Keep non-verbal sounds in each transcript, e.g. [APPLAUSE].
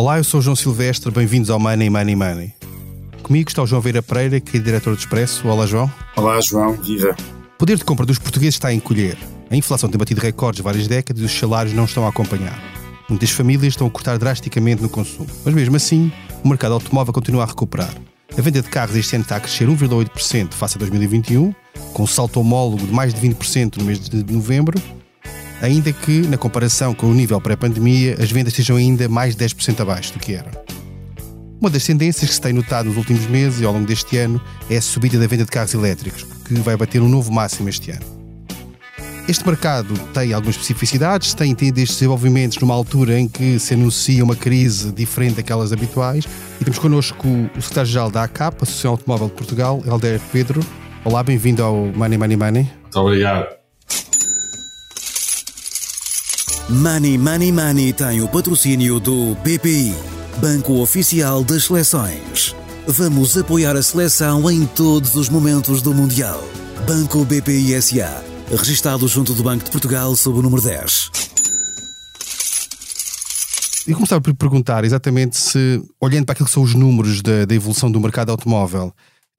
Olá, eu sou o João Silvestre, bem-vindos ao Money Money Money. Comigo está o João Veira Pereira, que é diretor do Expresso. Olá, João. Olá, João, viva. O poder de compra dos portugueses está a encolher. A inflação tem batido recordes várias décadas e os salários não estão a acompanhar. Muitas famílias estão a cortar drasticamente no consumo. Mas mesmo assim, o mercado automóvel continua a recuperar. A venda de carros este ano está a crescer 1,8% face a 2021, com um salto homólogo de mais de 20% no mês de novembro, ainda que, na comparação com o nível pré-pandemia, as vendas estejam ainda mais de 10% abaixo do que eram. Uma das tendências que se tem notado nos últimos meses e ao longo deste ano é a subida da venda de carros elétricos, que vai bater um novo máximo este ano. Este mercado tem algumas especificidades, tem tido estes desenvolvimentos numa altura em que se anuncia uma crise diferente daquelas habituais. E temos connosco o secretário-geral da ACAP, Associação Automóvel de Portugal, Helder Pedro. Olá, bem-vindo ao Money Money Money. Muito obrigado. Money Money Money tem o patrocínio do BPI, Banco Oficial das Seleções. Vamos apoiar a seleção em todos os momentos do Mundial. Banco BPI SA, registado junto do Banco de Portugal sob o número 10. E começava por perguntar exatamente se, olhando para aquilo que são os números da, da evolução do mercado automóvel,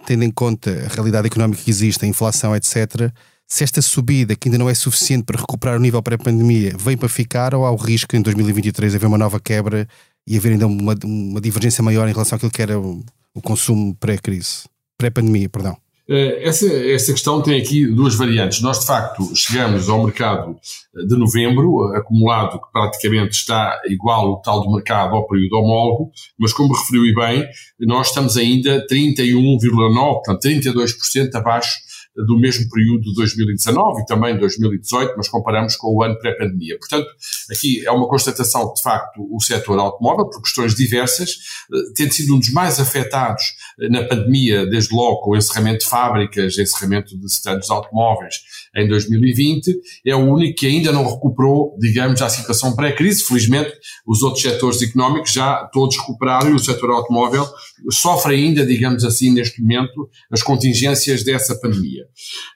tendo em conta a realidade económica que existe, a inflação, etc., se esta subida, que ainda não é suficiente para recuperar o nível pré-pandemia, vem para ficar ou há o risco em 2023 haver uma nova quebra e haver ainda uma, uma divergência maior em relação àquilo que era o, o consumo pré-crise, pré-pandemia, perdão? Eh, essa, essa questão tem aqui duas variantes. Nós, de facto, chegamos ao mercado eh, de novembro, acumulado que praticamente está igual ao tal do mercado ao período homólogo, mas como referiu e bem, nós estamos ainda 31,9%, portanto 32% abaixo do mesmo período de 2019 e também 2018, mas comparamos com o ano pré-pandemia. Portanto, aqui é uma constatação que, de facto, o setor automóvel, por questões diversas, eh, tem sido um dos mais afetados eh, na pandemia, desde logo com o encerramento de fábricas, encerramento de stands automóveis em 2020, é o único que ainda não recuperou, digamos, à situação pré-crise. Felizmente, os outros setores económicos já todos recuperaram e o setor automóvel sofre ainda, digamos assim, neste momento, as contingências dessa pandemia.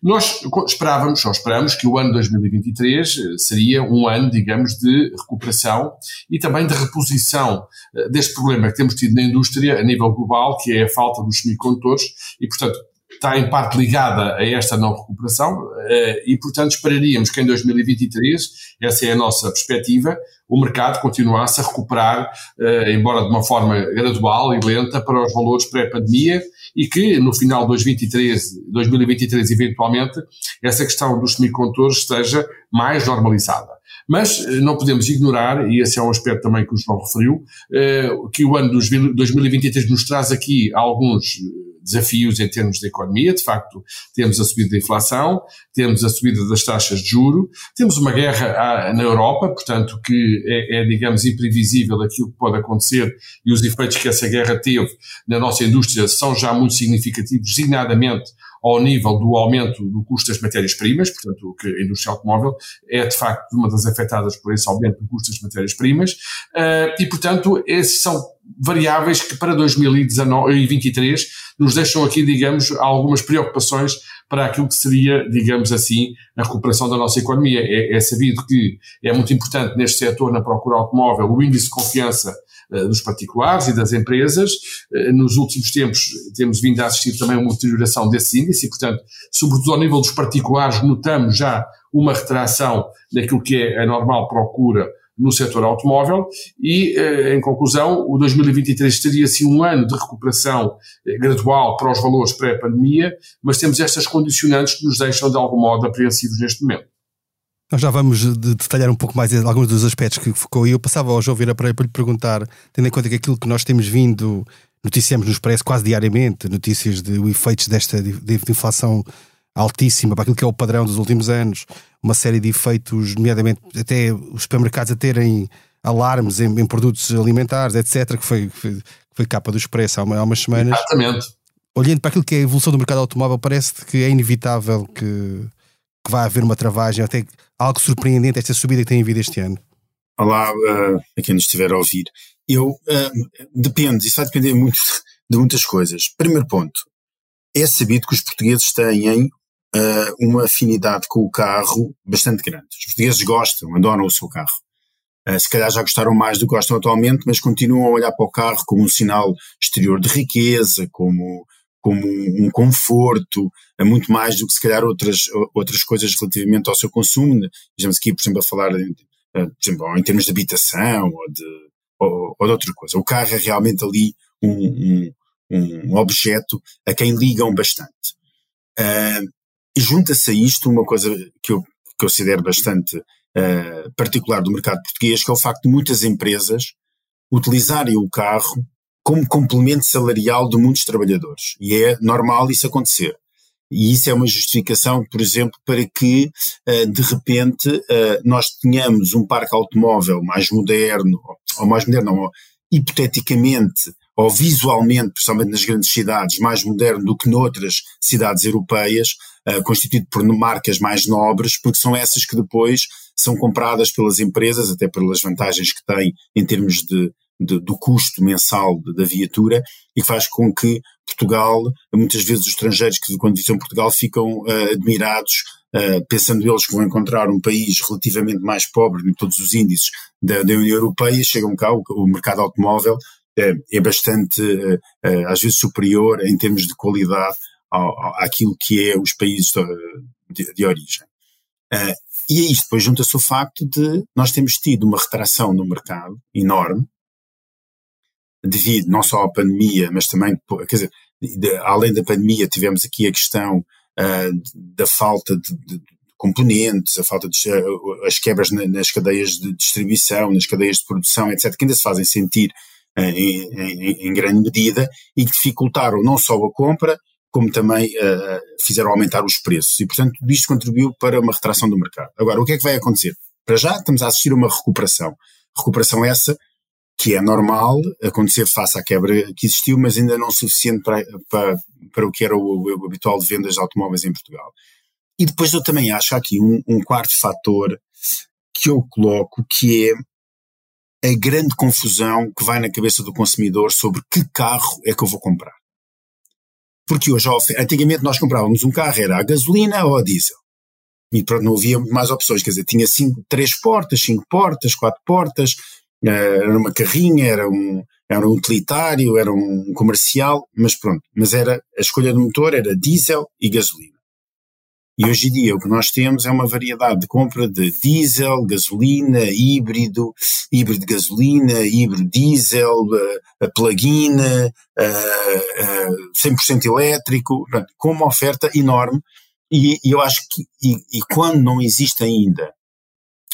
Nós esperávamos, ou esperamos, que o ano 2023 eh, seria um ano, digamos, de recuperação e também de reposição eh, deste problema que temos tido na indústria a nível global, que é a falta dos semicondutores, e, portanto, está em parte ligada a esta não recuperação e, portanto, esperaríamos que em 2023, essa é a nossa perspectiva, o mercado continuasse a recuperar, eh, embora de uma forma gradual e lenta, para os valores pré-pandemia e que no final de 2023, 2023 eventualmente, essa questão dos semicondutores esteja mais normalizada. Mas eh, não podemos ignorar, e esse é um aspecto também que o João referiu, que o ano de 2023 nos traz aqui alguns desafios em termos de economia. De facto, temos a subida da inflação, temos a subida das taxas de juro, temos uma guerra na Europa, portanto, que é, é, digamos, imprevisível aquilo que pode acontecer e os efeitos que essa guerra teve na nossa indústria são já muito significativos, designadamente ao nível do aumento do custo das matérias-primas, portanto, que a indústria automóvel é de facto uma das afetadas por esse aumento do custo das matérias-primas, uh, e portanto, esses são variáveis que para 2023 nos deixam aqui, digamos, algumas preocupações para aquilo que seria, digamos assim, a recuperação da nossa economia. É, é sabido que é muito importante neste setor, na procura automóvel, o índice de confiança dos particulares e das empresas. Uh, nos últimos tempos temos vindo a assistir também a uma deterioração desse índice e, portanto, sobretudo ao nível dos particulares, notamos já uma retração daquilo que é a normal procura no setor automóvel e, eh, em conclusão, o 2023 seria assim um ano de recuperação eh, gradual para os valores pré-pandemia, mas temos estas condicionantes que nos deixam de algum modo apreensivos neste momento. Nós já vamos detalhar um pouco mais alguns dos aspectos que focou e eu passava ao João Vieira para lhe perguntar, tendo em conta que aquilo que nós temos vindo, noticiamos nos parece quase diariamente, notícias de efeitos desta de, de inflação altíssima para aquilo que é o padrão dos últimos anos, uma série de efeitos, nomeadamente até os supermercados a terem alarmes em, em produtos alimentares, etc., que foi, foi, foi capa do Expresso há, uma, há umas semanas. Exatamente. Olhando para aquilo que é a evolução do mercado automóvel, parece que é inevitável que, que vai haver uma travagem, até algo surpreendente esta subida que tem havido este ano. Olá uh, a quem nos estiver a ouvir. Eu, uh, depende, isso vai depender muito [LAUGHS] de muitas coisas. Primeiro ponto, é sabido que os portugueses têm uh, uma afinidade com o carro bastante grande. Os portugueses gostam, adoram o seu carro. Uh, se calhar já gostaram mais do que gostam atualmente, mas continuam a olhar para o carro como um sinal exterior de riqueza, como, como um conforto, é muito mais do que se calhar outras, outras coisas relativamente ao seu consumo. Estamos aqui, por exemplo, a falar em, uh, por exemplo, em termos de habitação ou de, ou, ou de outra coisa. O carro é realmente ali um, um, um objeto a quem ligam bastante. Uh, e junta-se a isto uma coisa que eu considero bastante uh, particular do mercado português, que é o facto de muitas empresas utilizarem o carro como complemento salarial de muitos trabalhadores. E é normal isso acontecer. E isso é uma justificação, por exemplo, para que, uh, de repente, uh, nós tenhamos um parque automóvel mais moderno, ou mais moderno, hipoteticamente ou visualmente, principalmente nas grandes cidades, mais moderno do que noutras cidades europeias, uh, constituído por marcas mais nobres, porque são essas que depois são compradas pelas empresas, até pelas vantagens que têm em termos de, de do custo mensal da viatura, e que faz com que Portugal, muitas vezes os estrangeiros que quando visitam Portugal ficam uh, admirados, uh, pensando eles que vão encontrar um país relativamente mais pobre em todos os índices da, da União Europeia, chegam cá, o, o mercado automóvel é, é bastante, uh, às vezes, superior em termos de qualidade ao, ao, àquilo que é os países de, de origem. e a isto depois junta-se o facto de nós temos tido uma retração no mercado enorme, devido não só à pandemia, mas também, quer dizer, de, além da pandemia, tivemos aqui a questão uh, da falta de, de, componentes, a falta de uh, as quebras na, nas cadeias de distribuição, nas cadeias de produção, etc., que ainda se fazem sentir uh, em, em, em, grande medida e que dificultaram não só a compra, como também fizeram aumentar os preços. E, portanto, tudo isto contribuiu para uma retração do mercado. Agora, o que é que vai acontecer? Para já, estamos a assistir a uma recuperação. Recuperação essa que é normal acontecer face à quebra que existiu, mas ainda não suficiente para, para, para o que era o, o habitual de vendas de automóveis em Portugal. E depois eu também acho aqui um, um quarto fator que eu coloco, que é a grande confusão que vai na cabeça do consumidor sobre que carro é que eu vou comprar. Porque hoje, antigamente nós comprávamos um carro, era a gasolina ou a diesel. E pronto, não havia mais opções, quer dizer, tinha cinco, três portas, cinco portas, quatro portas, era uma carrinha, era um, era um utilitário, era um comercial, mas pronto, mas era, a escolha do motor era diesel e gasolina. E hoje em dia o que nós temos é uma variedade de compra de diesel, gasolina, híbrido, híbrido gasolina, híbrido diesel, uh, plug-in, uh, uh, 100% elétrico, com uma oferta enorme. E, e eu acho que, e, e, quando não existe ainda,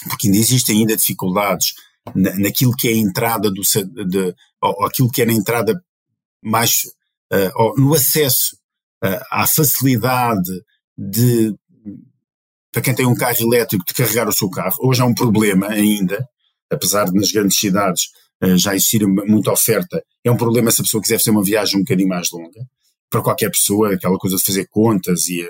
porque ainda existem ainda dificuldades na, naquilo que é a entrada do, de, ou, aquilo que é na entrada mais, uh, no acesso uh, à facilidade de, para quem tem um carro elétrico, de carregar o seu carro. Hoje é um problema ainda, apesar de nas grandes cidades uh, já existir muita oferta, é um problema se a pessoa quiser fazer uma viagem um bocadinho mais longa para qualquer pessoa, aquela coisa de fazer contas e,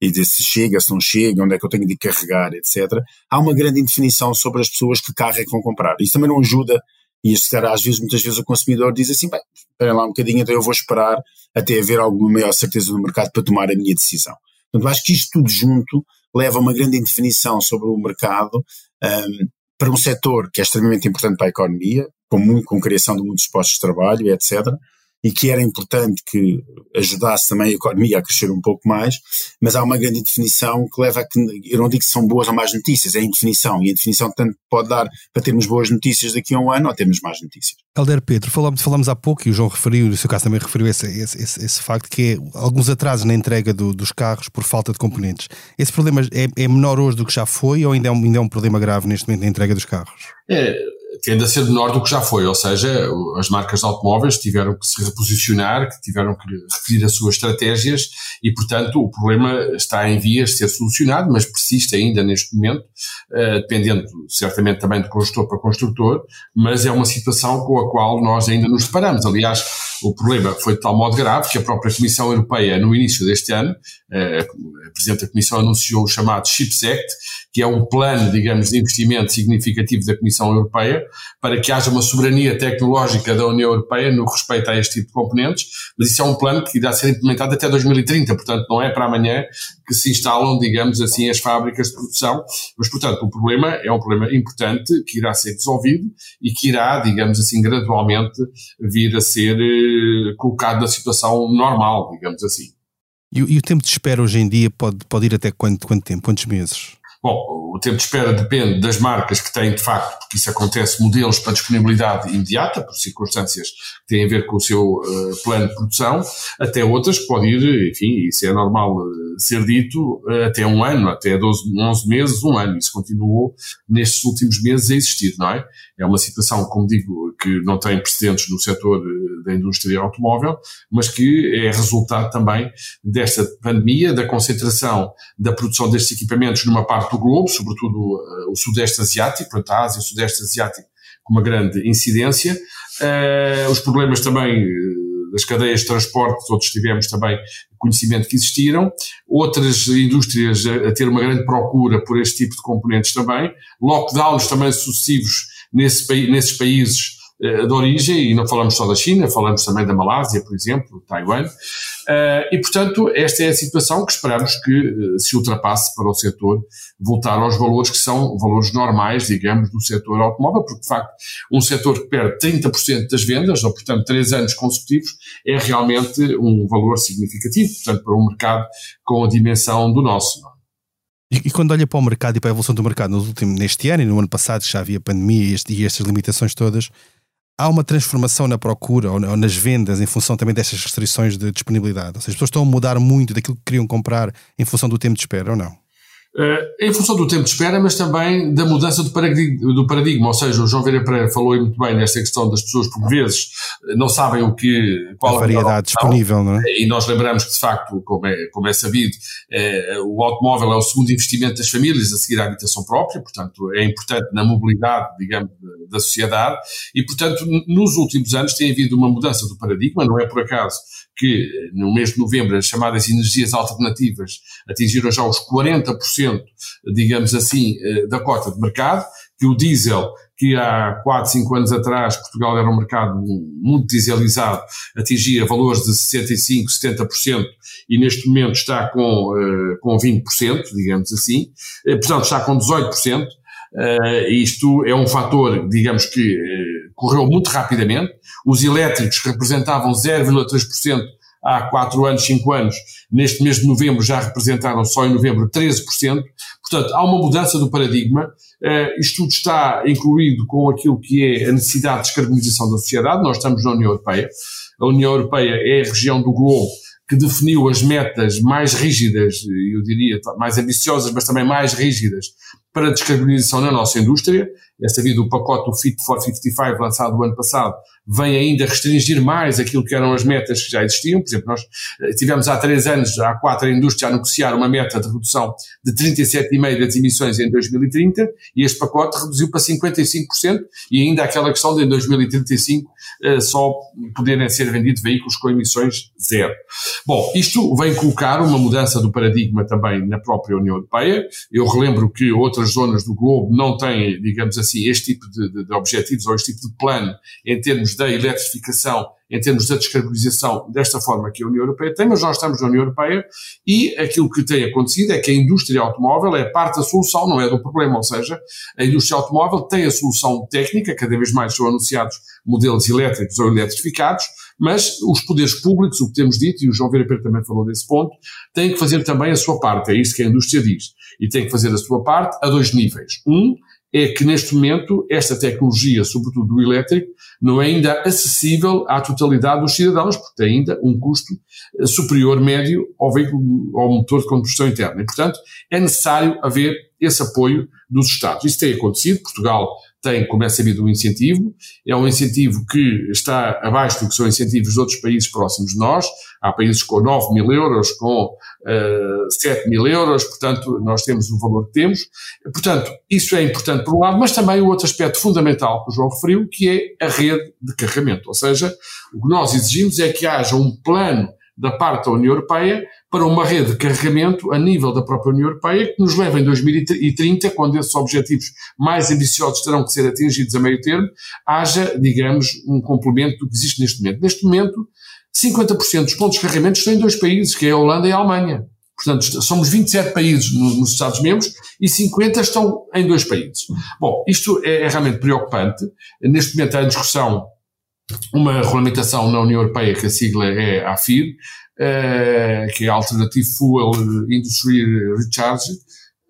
e de se chega, se não chega, onde é que eu tenho de carregar, etc. Há uma grande indefinição sobre as pessoas que carro é que vão comprar. Isso também não ajuda, e se às vezes, muitas vezes o consumidor diz assim, bem, esperem lá um bocadinho, então eu vou esperar até haver alguma maior certeza no mercado para tomar a minha decisão. Portanto, acho que isto tudo junto leva a uma grande indefinição sobre o mercado um, para um setor que é extremamente importante para a economia, com, com criação de muitos postos de trabalho, etc., e que era importante que ajudasse também a economia a crescer um pouco mais, mas há uma grande indefinição que leva a que, eu não digo que são boas ou más notícias, é a indefinição, e a indefinição tanto pode dar para termos boas notícias daqui a um ano ou termos más notícias. Helder Pedro, falamos, falamos há pouco, e o João referiu, e no seu caso também referiu esse, esse, esse, esse facto, que é alguns atrasos na entrega do, dos carros por falta de componentes. Esse problema é, é menor hoje do que já foi, ou ainda é um, ainda é um problema grave neste momento na entrega dos carros? É, tende a ser menor do que já foi, ou seja, as marcas de automóveis tiveram que se reposicionar, que tiveram que referir as suas estratégias e, portanto, o problema está em vias de ser solucionado, mas persiste ainda neste momento, uh, dependendo certamente também de construtor para construtor, mas é uma situação com a qual nós ainda nos deparamos. Aliás, O problema foi de tal modo grave que a própria Comissão Europeia, no início deste ano, eh, a Presidente da Comissão anunciou o chamado CHIPS Act, que é um plano, digamos, de investimento significativo da Comissão Europeia para que haja uma soberania tecnológica da União Europeia no respeito a este tipo de componentes, mas isso é um plano que irá ser implementado até 2030, portanto não é para amanhã que se instalam, digamos assim, as fábricas de produção, mas portanto o problema é um problema importante que irá ser resolvido e que irá, digamos assim, gradualmente vir a ser colocado na situação normal, digamos assim. E, e, o tempo de espera hoje em dia pode, pode ir até quanto, quanto tempo? Quantos meses? Bom, o tempo de espera depende das marcas que têm, de facto, porque isso acontece, modelos para disponibilidade imediata, por circunstâncias que têm a ver com o seu uh, plano de produção, até outras que podem ir, enfim, isso é normal uh, ser dito, uh, até um ano, até 12, 11 meses, um ano. Isso continuou nestes últimos meses a existir, não é? É uma situação, como digo, que não tem precedentes no setor da indústria automóvel, mas que é resultado também desta pandemia, da concentração da produção destes equipamentos numa parte do globo, sobretudo uh, o Sudeste Asiático, portanto a Ásia o Sudeste Asiático com uma grande incidência. Uh, os problemas também uh, das cadeias de transporte, todos tivemos também conhecimento que existiram, outras indústrias a, a, ter uma grande procura por este tipo de componentes também, lockdowns também sucessivos nesse, nesses países eh, de origem, e não falamos só da China, falamos também da Malásia, por exemplo, Taiwan, eh, e portanto esta é a situação que esperamos que eh, se ultrapasse para o setor voltar aos valores que são valores normais, digamos, do setor automóvel, porque de facto um setor que perde 30% das vendas, ou portanto três anos consecutivos, é realmente um valor significativo, portanto para um mercado com a dimensão do nosso. E, e, quando olha para o mercado e para a evolução do mercado nos últimos, neste ano e no ano passado já havia pandemia e estas limitações todas, há uma transformação na procura ou nas vendas em função também destas restrições de disponibilidade? Ou seja, as pessoas estão a mudar muito daquilo que queriam comprar em função do tempo de espera ou não? Uh, em função do tempo de espera, mas também da mudança do paradigma, do paradigma. Ou seja, o João Vieira Pereira falou muito bem nesta questão das pessoas, por vezes, não sabem o que. Qual a variedade disponível, não é? E nós lembramos que, de facto, como é, como é sabido, é, o automóvel é o segundo investimento das famílias a seguir à habitação própria, portanto, é importante na mobilidade, digamos, da sociedade. E, portanto, nos últimos anos tem havido uma mudança do paradigma, não é por acaso que no mês de novembro as chamadas energias alternativas atingiram já os 40%, digamos assim, eh, da cota de mercado, que o diesel, que há 4, 5 anos atrás Portugal era um mercado muito dieselizado, atingia valores de 65%, 70% e neste momento está com, eh, com 20%, digamos assim, eh, portanto está com 18%. isto é um fator, digamos que correu muito rapidamente. Os elétricos representavam 0,3% há 4 anos, 5 anos, neste mês de novembro já representaram só em novembro 13%. Portanto, há uma mudança do paradigma. Uh, isto tudo está incluído com aquilo que é a necessidade de descarbonização da sociedade. Nós estamos na União Europeia. A União Europeia é a região do globo que definiu as metas mais rígidas, eu diria mais ambiciosas, mas também mais rígidas para a descarbonização na nossa indústria. É sabido o pacote do Fit for 55 lançado o ano passado vem ainda restringir mais aquilo que eram as metas que já existiam. Por exemplo, nós eh, tivemos há três anos, há quatro, a indústria a negociar uma meta de redução de 37,5% das emissões em 2030 e este pacote reduziu para 55% e ainda aquela questão de em 2035 eh, só poderem ser vendidos veículos com emissões zero. Bom, isto vem colocar uma mudança do paradigma também na própria União Europeia. Eu relembro que outras zonas do globo não têm, digamos assim, este tipo de, de, de objetivos ou este tipo de plano em termos da eletrificação, em termos da descarbonização, desta forma que a União Europeia tem, mas nós estamos na União Europeia e aquilo que tem acontecido é que a indústria automóvel é parte da solução, não é do problema, ou seja, a indústria automóvel tem a solução técnica, cada vez mais são anunciados modelos elétricos ou eletrificados, mas os poderes públicos, o que temos dito, e o João Vera também falou desse ponto, têm que fazer também a sua parte, é isso que a indústria diz, e tem que fazer a sua parte a dois níveis. Um, é que neste momento esta tecnologia, sobretudo do elétrico, não é ainda acessível à totalidade dos cidadãos, porque tem ainda um custo eh, superior médio ao veículo, ao motor de combustão interna. E, portanto, é necessário haver esse apoio dos Estados. Isso tem acontecido, Portugal tem, como é sabido, um incentivo, é um incentivo que está abaixo do que são incentivos de outros países próximos de nós, há países com 9 mil euros, com uh, 7 mil euros, portanto, nós temos o valor que temos. Portanto, isso é importante por um lado, mas também o outro aspecto fundamental que o João referiu, que é a rede de carregamento. Ou seja, o que nós exigimos é que haja um plano da parte da União Europeia para uma rede de carregamento a nível da própria União Europeia que nos leva em 2030, quando esses objetivos mais ambiciosos terão que ser atingidos a meio termo, haja, digamos, um complemento do que existe neste momento. Neste momento, 50% dos pontos de carregamento estão em dois países, que é a Holanda e a Alemanha. Portanto, somos 27 países nos Estados-membros e 50 estão em dois países. Bom, isto é, é realmente preocupante. Neste momento há em discussão uma regulamentação na União Europeia, que a sigla é AFIR, uh, que é Alternative Fuel Industry Recharge,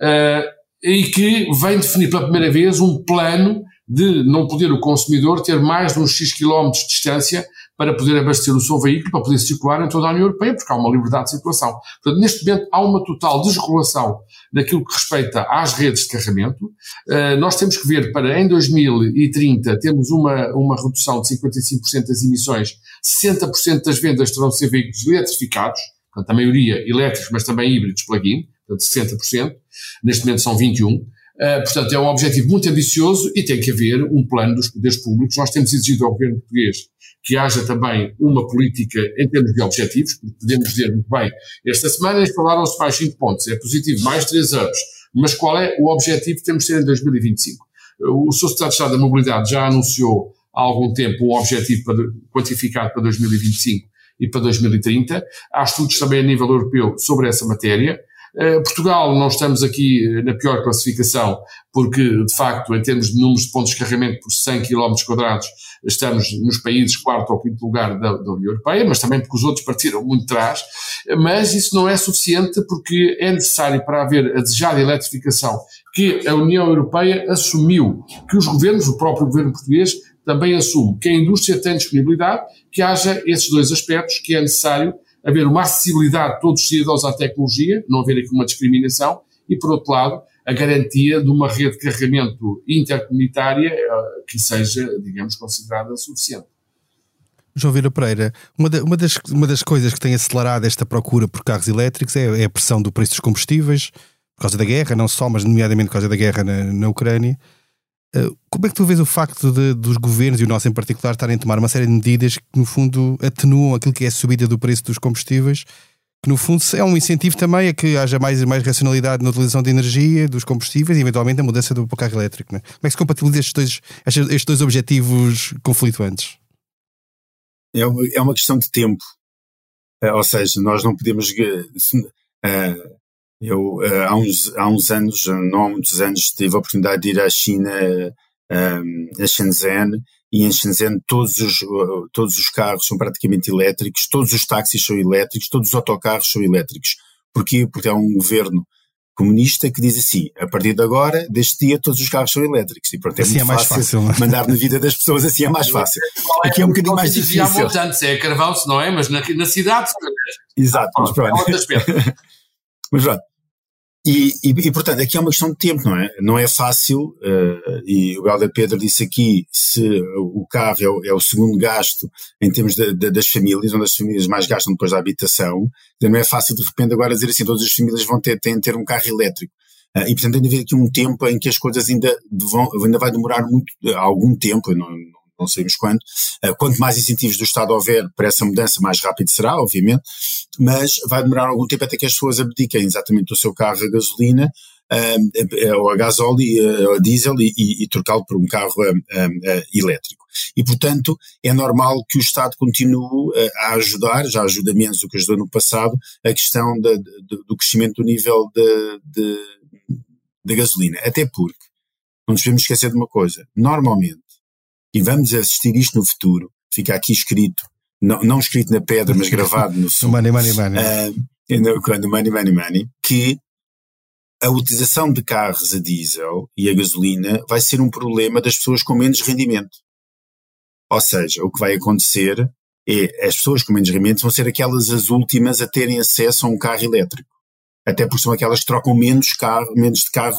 uh, e que vem definir pela primeira vez um plano de não poder o consumidor ter mais de uns X quilómetros de distância para poder abastecer o seu veículo, para poder circular em toda a União Europeia, porque há uma liberdade de circulação. Portanto, neste momento há uma total desregulação naquilo que respeita às redes de carregamento. Uh, nós temos que ver para em 2030 temos uma, uma redução de 55% das emissões, 60% das vendas terão de ser veículos eletrificados, portanto, a maioria elétricos, mas também híbridos plug-in, portanto 60%, neste momento são 21%. Uh, portanto, é um objetivo muito ambicioso e tem que haver um plano dos poderes públicos. Nós temos exigido ao governo português que haja também uma política em termos de objetivos, porque podemos dizer muito bem, esta semana eles falaram-se mais 5 pontos, é positivo, mais 3 anos, mas qual é o objetivo que temos de ter em 2025? O Sr. Secretário de Estado da Mobilidade já anunciou há algum tempo um objetivo para, quantificado para 2025 e para 2030. Há estudos também a nível europeu sobre essa matéria. Eh, Portugal, não estamos aqui eh, na pior classificação, porque, de facto, em termos de números de pontos de carregamento por 100 km estamos nos países quarto ou quinto lugar da, da União Europeia, mas também porque os outros partiram muito atrás. Mas isso não é suficiente porque é necessário para haver a desejada eletrificação que a União Europeia assumiu, que os governos, o próprio governo português, também assume, que a indústria tem disponibilidade, que haja esses dois aspectos que é necessário haver uma acessibilidade de todos os cidadãos à tecnologia, não haver aqui uma discriminação, e por outro lado, a garantia de uma rede de carregamento intercomunitária eh, que seja, digamos, considerada suficiente. João Vieira Pereira, uma, uma, das, uma das coisas que tem acelerado esta procura por carros elétricos é, é, a pressão do preço dos combustíveis, por causa da guerra, não só, mas nomeadamente por causa da guerra na, na Ucrânia. Eh, como é que tu vês o facto de, dos governos, e o nosso em particular, estarem a tomar uma série de medidas que, no fundo, atenuam aquilo que é a subida do preço dos combustíveis, que, no fundo, é um incentivo também a que haja mais, mais racionalidade na utilização de energia, dos combustíveis e, eventualmente, a mudança do carro elétrico? Né? Como é que se compatibiliza estes dois, estes dois objetivos conflituantes? É uma, é uma questão de tempo. Uh, ou seja, nós não podemos. Uh, eu, uh, há, uns, há uns anos, não há muitos anos, tive a oportunidade de ir à China, um, a Shenzhen, e em Shenzhen todos os, todos os carros são praticamente elétricos, todos os táxis são elétricos, todos os autocarros são elétricos. Porquê? Porque há um governo comunista que diz assim, a partir de agora, deste dia, todos os carros são elétricos. E pronto, é assim muito é mais fácil, fácil mandar na vida das pessoas, assim é mais fácil. Aqui é um bocadinho mais difícil. Há montantes, é carvão, se não é, mas na, na cidade... Exato, mas pronto. [LAUGHS] Mas pronto, e, e, e, portanto, aqui é uma questão de tempo, não é? Não é fácil, uh, e o Galder Pedro disse aqui, se o carro é o, é o segundo gasto em termos de, de, das famílias, onde as famílias mais gastam depois da habitação, não é fácil de repente agora dizer assim, todas as famílias vão ter, têm ter um carro elétrico. Uh, e portanto tem de haver aqui um tempo em que as coisas ainda vão, ainda vai demorar muito, algum tempo, não, não sabemos quando. Uh, quanto mais incentivos do Estado houver para essa mudança, mais rápido será, obviamente, mas vai demorar algum tempo até que as pessoas abdiquem exatamente do seu carro a gasolina uh, ou a gasóleo, uh, a diesel e, e, e trocá-lo por um carro elétrico. E, portanto, é normal que o Estado continue a ajudar, já ajuda menos do que ajudou no passado, a questão do crescimento do nível da gasolina. Até porque, não nos devemos esquecer de uma coisa, normalmente, e vamos assistir isto no futuro, fica aqui escrito, não, não escrito na pedra, mas gravado no sul. money, money, money. Uh, quando money, money, money, que a utilização de carros a diesel e a gasolina vai ser um problema das pessoas com menos rendimento. Ou seja, o que vai acontecer é as pessoas com menos rendimento vão ser aquelas as últimas a terem acesso a um carro elétrico. Até porque são aquelas que trocam menos, carro, menos de carro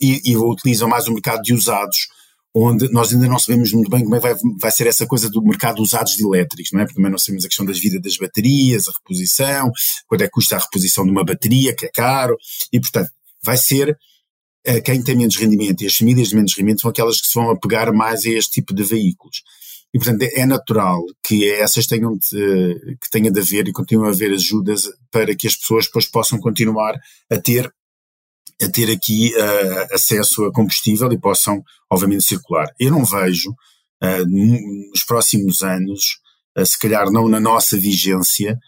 e, e utilizam mais o mercado de usados onde nós ainda não sabemos muito bem como é que vai, vai ser essa coisa do mercado dos usados de elétricos, não é? Porque também não sabemos a questão das vidas das baterias, a reposição, quanto é que custa a reposição de uma bateria, que é caro, e portanto, vai ser uh, quem tem menos rendimento e as famílias de menos rendimento são aquelas que se vão apegar mais a este tipo de veículos. E, portanto, é natural que essas tenham de, que tenha de haver e continuem a haver ajudas para que as pessoas depois possam continuar a ter a ter aqui uh, acesso a combustível e possam, obviamente, circular. Eu não vejo uh, nos próximos anos, uh, se calhar não na nossa vigência,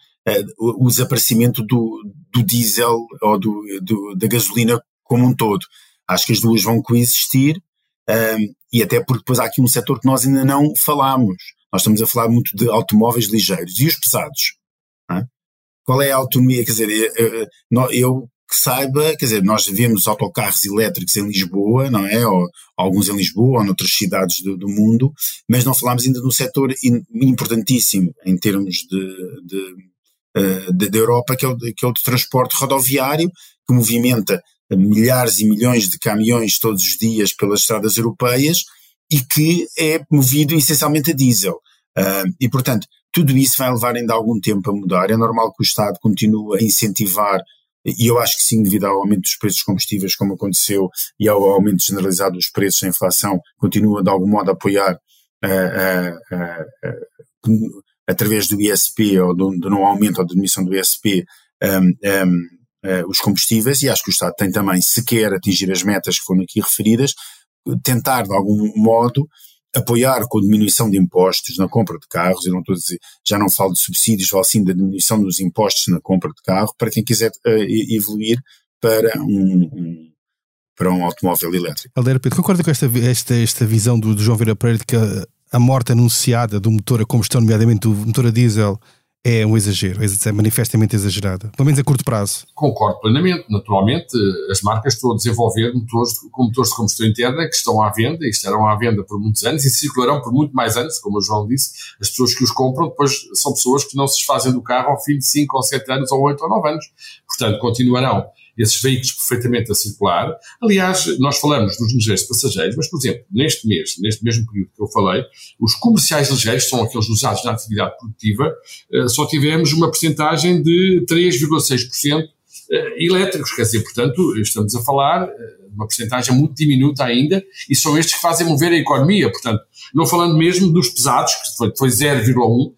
o, o, desaparecimento do, do diesel ou do, do, da gasolina como um todo. Acho que as duas vão coexistir e até porque depois há aqui um setor que nós ainda não falamos. Nós estamos a falar muito de automóveis ligeiros e os pesados. Qual é a autonomia? Quer dizer, eu, eu que saiba, quer dizer, nós vemos autocarros elétricos em Lisboa, não é? Ou, alguns em Lisboa ou noutras cidades do, do mundo, mas não falamos ainda de um setor importantíssimo em termos de, de, eh, de, de Europa, que é, o, que é o de transporte rodoviário, que movimenta milhares e milhões de caminhões todos os dias pelas estradas europeias e que é movido essencialmente a diesel. Uh, e, portanto, tudo isso vai levar ainda algum tempo a mudar. É normal que o Estado continue a incentivar e eu acho que sim, devido ao aumento dos preços dos combustíveis, como aconteceu, e ao aumento generalizado dos preços, a inflação continua de algum modo a apoiar uh, uh, uh, através do ISP ou do, do, não aumento ou diminuição do ISP um, um, os combustíveis, e acho que o Estado tem também, se quer atingir as metas que foram aqui referidas, tentar de algum modo apoiar com diminuição de impostos na compra de carros, eu não estou a dizer, já não falo de subsídios, falo sim da diminuição dos impostos na compra de carro, para quem quiser uh, evoluir para um, um, para um automóvel elétrico. Aldeira Pedro, concorda com esta, esta, esta visão do, do João Vieira Pereira de que a, a morte anunciada do motor a combustão, nomeadamente do motor a diesel, é um exagero, é manifestamente exagerada, pelo menos a curto prazo. Concordo plenamente. Naturalmente, as marcas estão a desenvolver motores com motores de combustão interna que estão à venda e estarão à venda por muitos anos e circularão por muito mais anos, como o João disse. As pessoas que os compram depois são pessoas que não se desfazem do carro ao fim de 5 ou 7 anos ou 8 ou 9 anos. Portanto, continuarão esses veículos perfeitamente a circular. Aliás, nós falamos dos ligeiros passageiros, mas, por exemplo, neste mês, neste mesmo período que eu falei, os comerciais ligeiros, são aqueles usados na atividade produtiva, eh, só tivemos uma percentagem de 3,6% eh, elétricos, quer dizer, portanto, estamos a falar eh, de uma percentagem muito diminuta ainda, e são estes que fazem mover a economia, portanto, não falando mesmo dos pesados, que foi, foi 0,1,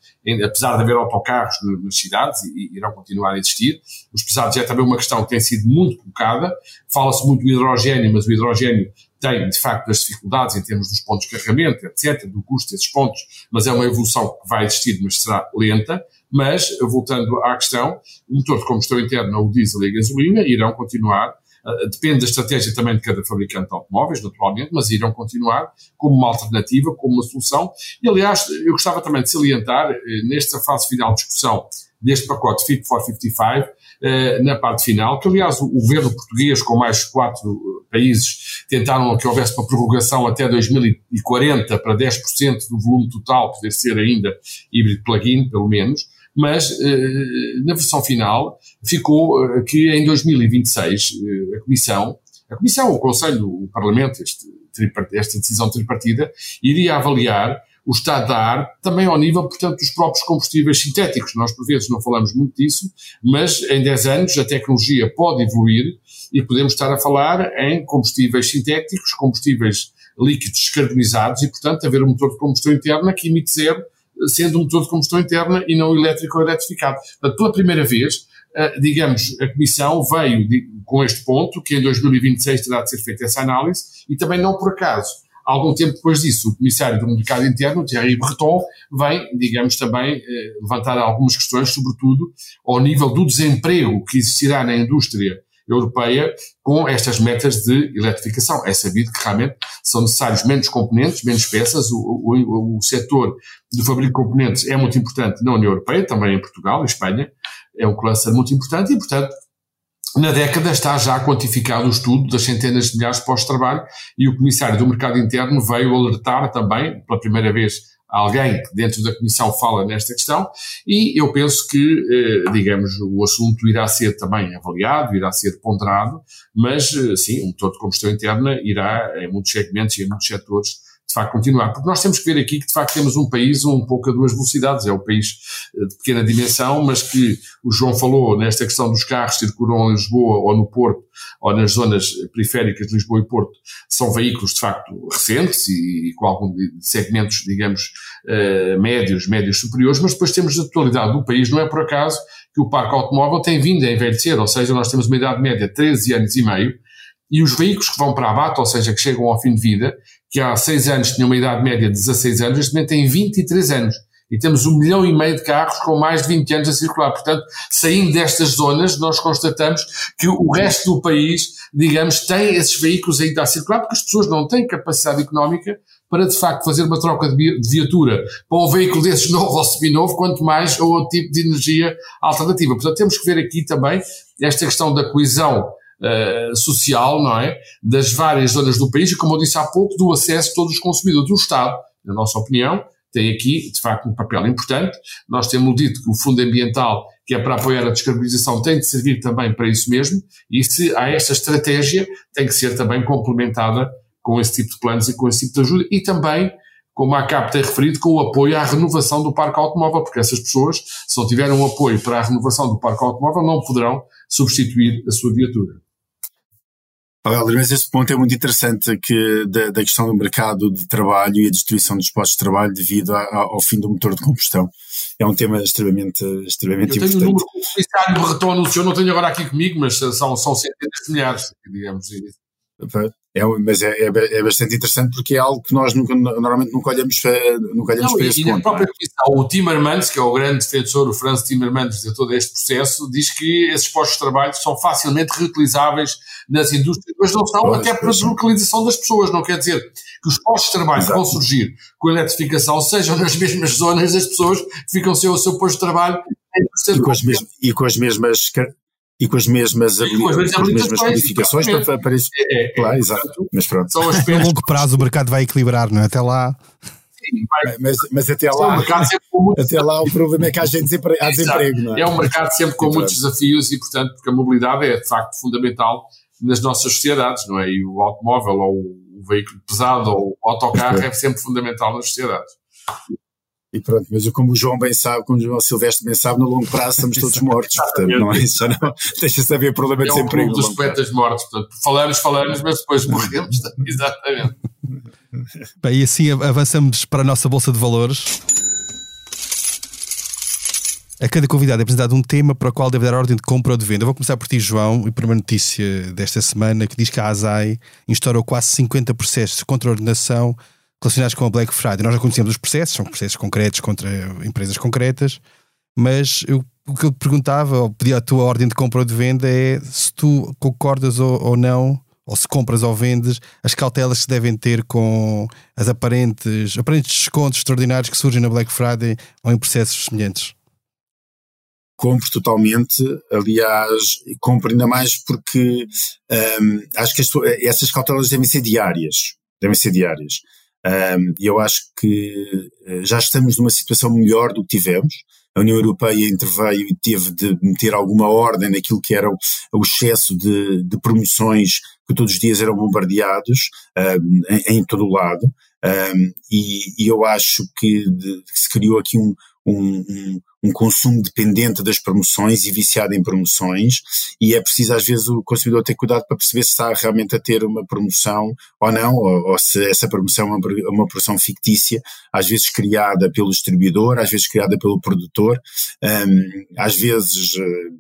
apesar de haver autocarros nas cidades e, irão continuar a existir. Os pesados é também uma questão que tem sido muito colocada. Fala-se muito do hidrogênio, mas o hidrogênio tem, de facto, as dificuldades em termos dos pontos de carregamento, etc., do custo desses pontos, mas é uma evolução que vai existir, mas será lenta. Mas, voltando à questão, o motor de combustão interna, o diesel e a gasolina, irão continuar Uh, depende da estratégia também de cada fabricante de automóveis, naturalmente, mas irão continuar como uma alternativa, como uma solução. E, aliás, eu gostava também de salientar, eh, nesta fase final de discussão deste pacote Fit for 55, eh, na parte final, que aliás o governo português, com mais quatro países, tentaram que houvesse uma prorrogação até 2040 para 10% do volume total poder ser ainda híbrido plug-in, pelo menos mas eh, na versão final ficou eh, que em 2026 eh, a Comissão, a Comissão, o Conselho, o Parlamento, este, esta decisão tripartida, iria avaliar o estado da arte, também ao nível, portanto, dos próprios combustíveis sintéticos. Nós, por vezes, não falamos muito disso, mas em 10 anos a tecnologia pode evoluir e podemos estar a falar em combustíveis sintéticos, combustíveis líquidos descarbonizados e, portanto, haver um motor de combustão interna que emite zero sendo um motor de combustão interna e não elétrico ou eletrificado. Portanto, pela primeira vez, eh, digamos, a Comissão veio com este ponto, que em 2026 terá de ser feita essa análise, e também não por acaso. Algum tempo depois disso, o Comissário do Mercado Interno, Thierry Breton, vem, digamos, também eh, levantar algumas questões, sobretudo ao nível do desemprego que existirá na indústria europeia com estas metas de eletrificação. É sabido que realmente são necessários menos componentes, menos peças. O, o, o setor do fabrico de componentes é muito importante na União Europeia, também em Portugal, em Espanha. É um cluster muito importante e, portanto, na década está já quantificado o estudo das centenas de milhares de postos de trabalho e o Comissário do Mercado Interno veio alertar também, pela primeira vez, alguém que dentro da Comissão fala nesta questão e eu penso que, eh, digamos, o assunto irá ser também avaliado, irá ser ponderado, mas, eh, sim, o motor de combustão interna irá, em muitos segmentos e em muitos setores, de facto continuar. Porque nós temos que ver aqui que de facto temos um país um pouco a duas velocidades. É um país eh, de pequena dimensão, mas que o João falou nesta questão dos carros que circulam em Lisboa ou no Porto ou nas zonas periféricas de Lisboa e Porto, são veículos de facto recentes e, e com alguns segmentos, digamos, uh, médios, médios superiores, mas depois temos a totalidade do país, não é por acaso que o parque automóvel tem vindo a envelhecer, ou seja, nós temos uma idade média de 13 anos e meio, e os veículos que vão para abate, ou seja, que chegam ao fim de vida, que há 6 anos tinham uma idade média de 16 anos, neste momento têm 23 anos. E temos um milhão e meio de carros com mais de 20 anos a circular. Portanto, saindo destas zonas, nós constatamos que o resto do país, digamos, tem esses veículos ainda a circular, porque as pessoas não têm capacidade económica para, de facto, fazer uma troca de viatura para um veículo desses novo ou seminovo, quanto mais a outro tipo de energia alternativa. Portanto, temos que ver aqui também esta questão da coesão uh, social, não é? Das várias zonas do país e, como eu disse há pouco, do acesso de todos os consumidores. O Estado, na nossa opinião, tem aqui, de facto, um papel importante. Nós temos dito que o Fundo Ambiental, que é para apoiar a descarbonização, tem de servir também para isso mesmo, e se há esta estratégia, tem que ser também complementada com esse tipo de planos e com esse tipo de ajuda, e também, como a CAP tem referido, com o apoio à renovação do parque automóvel, porque essas pessoas, se não tiverem um apoio para a renovação do parque automóvel, não poderão substituir a sua viatura. Helder, mas esse ponto é muito interessante que, da, da, questão do mercado de trabalho e a destruição dos postos de trabalho devido a, a, ao fim do motor de combustão. É um tema extremamente, extremamente Eu tenho importante. o número que o comissário Berreton anunciou, não tenho agora aqui comigo, mas são, são centenas de milhares, digamos. É, mas é, é, é, bastante interessante porque é algo que nós nunca, normalmente nunca olhamos, nunca olhamos não, para esse e ponto. Na própria é? o Timmermans, que é o grande defensor, o Franz Timmermans, de todo este processo, diz que esses postos de trabalho são facilmente reutilizáveis nas indústrias, mas não são pois, até para a deslocalização das pessoas. Não quer dizer que os postos de trabalho Exato. que vão surgir com a eletrificação sejam nas mesmas zonas das pessoas que ficam sem o seu posto de trabalho. E com, as mesmas, e com as mesmas e com as mesmas, e com as mesmas, com as mesmas modificações para, para isso. É, é, claro, exato. Mas pronto. São a longo prazo o mercado vai equilibrar, não é? Até lá. Sim, mas, mas até lá, até lá o problema é que há, gente há desemprego, não é? É um mercado sempre com muitos desafios e, portanto, porque a mobilidade é de facto fundamental nas nossas sociedades, não é? E o automóvel ou o veículo pesado ou o autocarro é sempre fundamental nas sociedades. E pronto, mas como o João bem sabe, como o João Silvestre bem sabe, no longo prazo estamos todos mortos, portanto, não é isso, não, [LAUGHS] deixa de haver problema de é desemprego. É dos poetas mortos, portanto, falamos, falamos, mas depois morremos, [LAUGHS] exatamente. Bem, e assim avançamos para a nossa Bolsa de Valores. A cada convidado é apresentado um tema para o qual deve dar ordem de compra ou de venda. Eu vou começar por ti, João, e a primeira notícia desta semana que diz que a ASAI instaurou quase 50 processos de contraordenação relacionados com a Black Friday. Nós já conhecemos os processos, são processos concretos contra empresas concretas, mas eu, o que eu perguntava, ou pedia a tua ordem de compra ou de venda, é se tu concordas ou, ou não, ou se compras ou vendes, as cautelas que se devem ter com as aparentes, aparentes descontos extraordinários que surgem na Black Friday ou em processos semelhantes. Compro totalmente, aliás, compro ainda mais porque hum, acho que as, essas cautelas devem ser diárias. Devem ser diárias. E eu acho que eh, já estamos numa situação melhor do que tivemos. A União Europeia interveio e teve de meter alguma ordem naquilo que era o, excesso de, de, promoções que todos os dias eram bombardeados em, em, todo o lado. Um, e, e, eu acho que, de, que se criou aqui um, um, um consumo dependente das promoções e viciado em promoções, e é preciso às vezes o consumidor ter cuidado para perceber se está realmente a ter uma promoção ou não, ou, ou se essa promoção é uma, uma, promoção fictícia, às vezes criada pelo distribuidor, às vezes criada pelo produtor, um, às vezes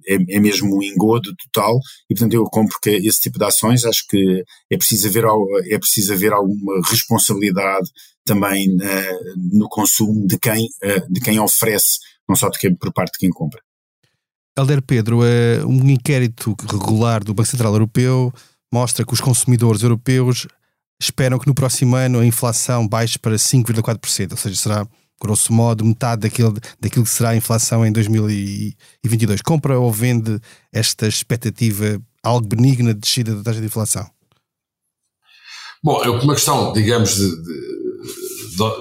eh, é, é, mesmo um engodo total, e portanto eu compro que esse tipo de ações, acho que é preciso haver, é preciso haver alguma responsabilidade também uh, no consumo de quem, uh, de quem oferece não só de quem, por parte de quem compra. Helder Pedro, eh, um inquérito regular do Banco Central Europeu mostra que os consumidores europeus esperam que no próximo ano a inflação baixe para 5,4%, ou seja, será, grosso modo, metade daquilo, daquilo que será a inflação em 2022. Compra ou vende esta expectativa algo benigna de descida da taxa de inflação? Bom, é uma questão, digamos, de, de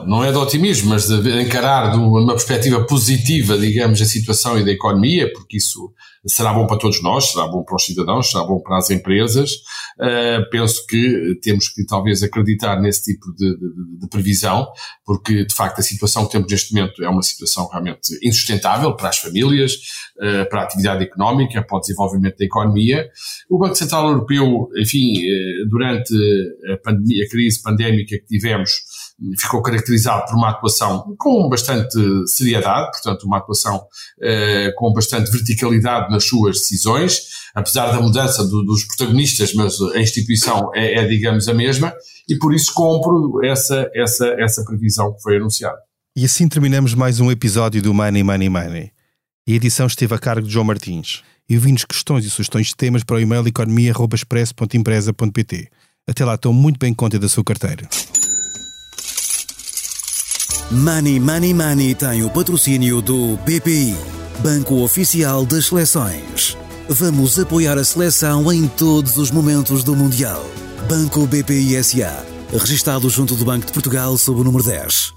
não é de otimismo, mas de encarar de uma perspectiva positiva, digamos, a situação e da economia, porque isso será bom para todos nós, será bom para os cidadãos, será bom para as empresas. Uh, penso que temos que talvez acreditar nesse tipo de, de, de, previsão, porque de facto a situação que temos neste momento é uma situação realmente insustentável para as famílias, uh, para a atividade económica, para o desenvolvimento da economia. O Banco Central Europeu, enfim, uh, durante a, pandemia, a crise pandémica que tivemos, ficou caracterizado por uma atuação com bastante seriedade, portanto, uma atuação eh, com bastante verticalidade nas suas decisões, apesar da mudança do, dos protagonistas, mas a instituição é, é, digamos, a mesma, e por isso compro essa, essa, essa previsão que foi anunciada. E assim terminamos mais um episódio do Money, Money, Money. A edição esteve a cargo de João Martins. Envie-nos questões e sugestões de temas para o e-mail economia.express.empresa.pt. Até lá, estou muito bem conta da sua carteira. Money Money Money tem o patrocínio do BPI, Banco Oficial das Seleções. Vamos apoiar a seleção em todos os momentos do Mundial. Banco BPI SA, registado junto do Banco de Portugal sob o número 10.